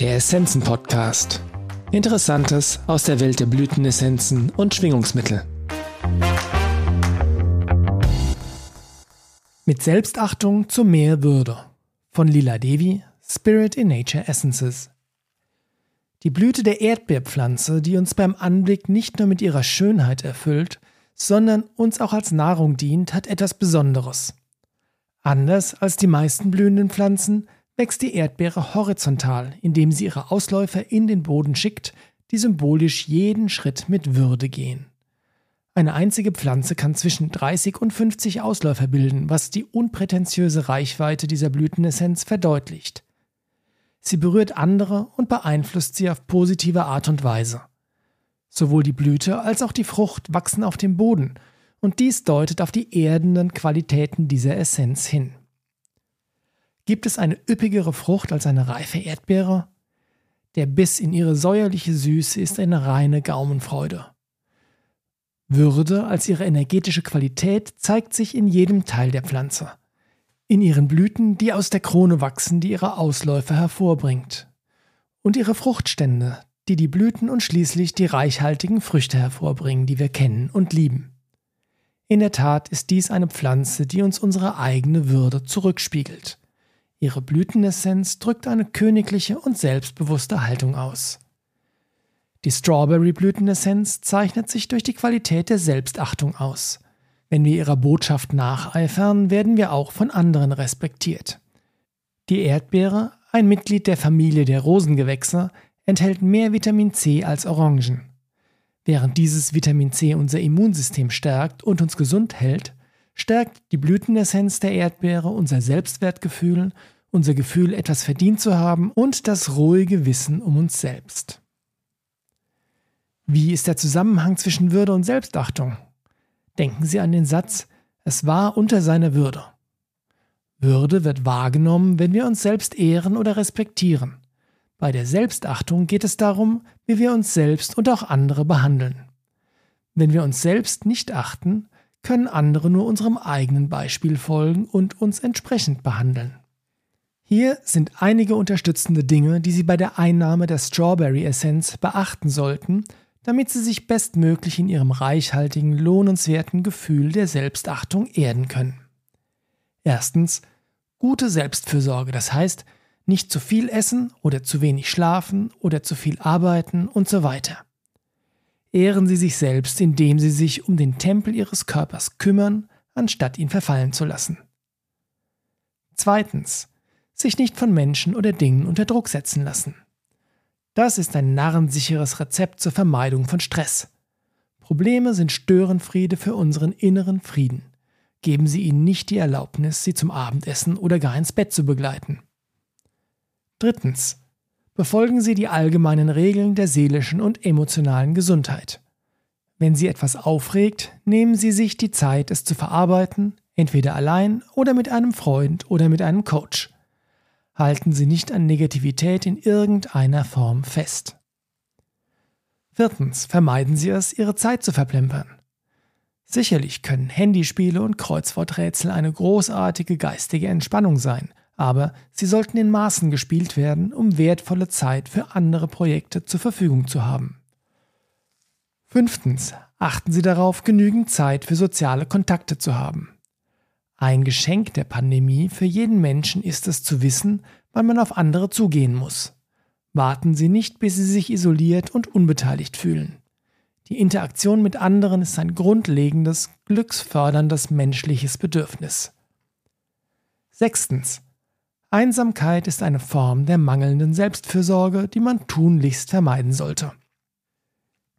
Der Essenzen-Podcast. Interessantes aus der Welt der Blütenessenzen und Schwingungsmittel. Mit Selbstachtung zu mehr Würde. Von Lila Devi, Spirit in Nature Essences. Die Blüte der Erdbeerpflanze, die uns beim Anblick nicht nur mit ihrer Schönheit erfüllt, sondern uns auch als Nahrung dient, hat etwas Besonderes. Anders als die meisten blühenden Pflanzen wächst die Erdbeere horizontal, indem sie ihre Ausläufer in den Boden schickt, die symbolisch jeden Schritt mit Würde gehen. Eine einzige Pflanze kann zwischen 30 und 50 Ausläufer bilden, was die unprätentiöse Reichweite dieser Blütenessenz verdeutlicht. Sie berührt andere und beeinflusst sie auf positive Art und Weise. Sowohl die Blüte als auch die Frucht wachsen auf dem Boden, und dies deutet auf die erdenden Qualitäten dieser Essenz hin. Gibt es eine üppigere Frucht als eine reife Erdbeere? Der Biss in ihre säuerliche Süße ist eine reine Gaumenfreude. Würde als ihre energetische Qualität zeigt sich in jedem Teil der Pflanze. In ihren Blüten, die aus der Krone wachsen, die ihre Ausläufer hervorbringt. Und ihre Fruchtstände, die die Blüten und schließlich die reichhaltigen Früchte hervorbringen, die wir kennen und lieben. In der Tat ist dies eine Pflanze, die uns unsere eigene Würde zurückspiegelt. Ihre Blütenessenz drückt eine königliche und selbstbewusste Haltung aus. Die Strawberry-Blütenessenz zeichnet sich durch die Qualität der Selbstachtung aus. Wenn wir ihrer Botschaft nacheifern, werden wir auch von anderen respektiert. Die Erdbeere, ein Mitglied der Familie der Rosengewächse, enthält mehr Vitamin C als Orangen. Während dieses Vitamin C unser Immunsystem stärkt und uns gesund hält, stärkt die Blütenessenz der Erdbeere unser Selbstwertgefühl, unser Gefühl, etwas verdient zu haben und das ruhige Wissen um uns selbst. Wie ist der Zusammenhang zwischen Würde und Selbstachtung? Denken Sie an den Satz, es war unter seiner Würde. Würde wird wahrgenommen, wenn wir uns selbst ehren oder respektieren. Bei der Selbstachtung geht es darum, wie wir uns selbst und auch andere behandeln. Wenn wir uns selbst nicht achten, können andere nur unserem eigenen Beispiel folgen und uns entsprechend behandeln. Hier sind einige unterstützende Dinge, die Sie bei der Einnahme der Strawberry Essenz beachten sollten, damit Sie sich bestmöglich in Ihrem reichhaltigen, lohnenswerten Gefühl der Selbstachtung erden können. Erstens, gute Selbstfürsorge, das heißt, nicht zu viel essen oder zu wenig schlafen oder zu viel arbeiten und so weiter ehren sie sich selbst, indem sie sich um den Tempel ihres Körpers kümmern, anstatt ihn verfallen zu lassen. Zweitens, sich nicht von Menschen oder Dingen unter Druck setzen lassen. Das ist ein narrensicheres Rezept zur Vermeidung von Stress. Probleme sind Störenfriede für unseren inneren Frieden. Geben Sie ihnen nicht die Erlaubnis, Sie zum Abendessen oder gar ins Bett zu begleiten. Drittens, befolgen Sie die allgemeinen Regeln der seelischen und emotionalen Gesundheit. Wenn Sie etwas aufregt, nehmen Sie sich die Zeit, es zu verarbeiten, entweder allein oder mit einem Freund oder mit einem Coach. Halten Sie nicht an Negativität in irgendeiner Form fest. Viertens, vermeiden Sie es, Ihre Zeit zu verplempern. Sicherlich können Handyspiele und Kreuzworträtsel eine großartige geistige Entspannung sein – aber sie sollten in Maßen gespielt werden, um wertvolle Zeit für andere Projekte zur Verfügung zu haben. Fünftens. Achten Sie darauf, genügend Zeit für soziale Kontakte zu haben. Ein Geschenk der Pandemie für jeden Menschen ist es zu wissen, wann man auf andere zugehen muss. Warten Sie nicht, bis Sie sich isoliert und unbeteiligt fühlen. Die Interaktion mit anderen ist ein grundlegendes, glücksförderndes menschliches Bedürfnis. Sechstens. Einsamkeit ist eine Form der mangelnden Selbstfürsorge, die man tunlichst vermeiden sollte.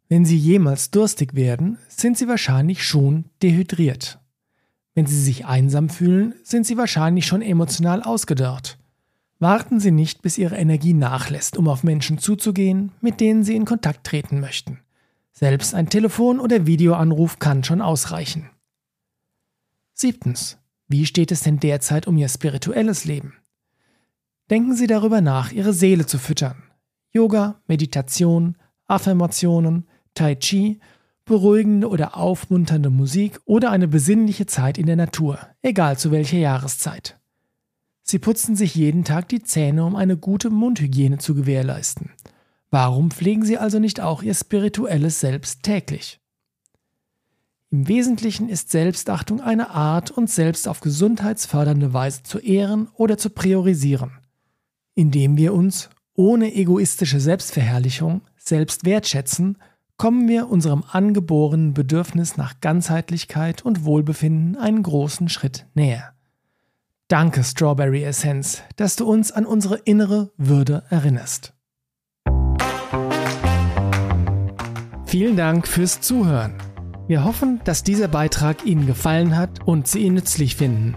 Wenn Sie jemals durstig werden, sind Sie wahrscheinlich schon dehydriert. Wenn Sie sich einsam fühlen, sind Sie wahrscheinlich schon emotional ausgedörrt. Warten Sie nicht, bis Ihre Energie nachlässt, um auf Menschen zuzugehen, mit denen Sie in Kontakt treten möchten. Selbst ein Telefon- oder Videoanruf kann schon ausreichen. Siebtens. Wie steht es denn derzeit um Ihr spirituelles Leben? Denken Sie darüber nach, Ihre Seele zu füttern. Yoga, Meditation, Affirmationen, Tai Chi, beruhigende oder aufmunternde Musik oder eine besinnliche Zeit in der Natur, egal zu welcher Jahreszeit. Sie putzen sich jeden Tag die Zähne, um eine gute Mundhygiene zu gewährleisten. Warum pflegen Sie also nicht auch Ihr spirituelles Selbst täglich? Im Wesentlichen ist Selbstachtung eine Art, uns selbst auf gesundheitsfördernde Weise zu ehren oder zu priorisieren, indem wir uns ohne egoistische Selbstverherrlichung selbst wertschätzen, kommen wir unserem angeborenen Bedürfnis nach Ganzheitlichkeit und Wohlbefinden einen großen Schritt näher. Danke, Strawberry Essence, dass du uns an unsere innere Würde erinnerst. Vielen Dank fürs Zuhören. Wir hoffen, dass dieser Beitrag Ihnen gefallen hat und Sie ihn nützlich finden.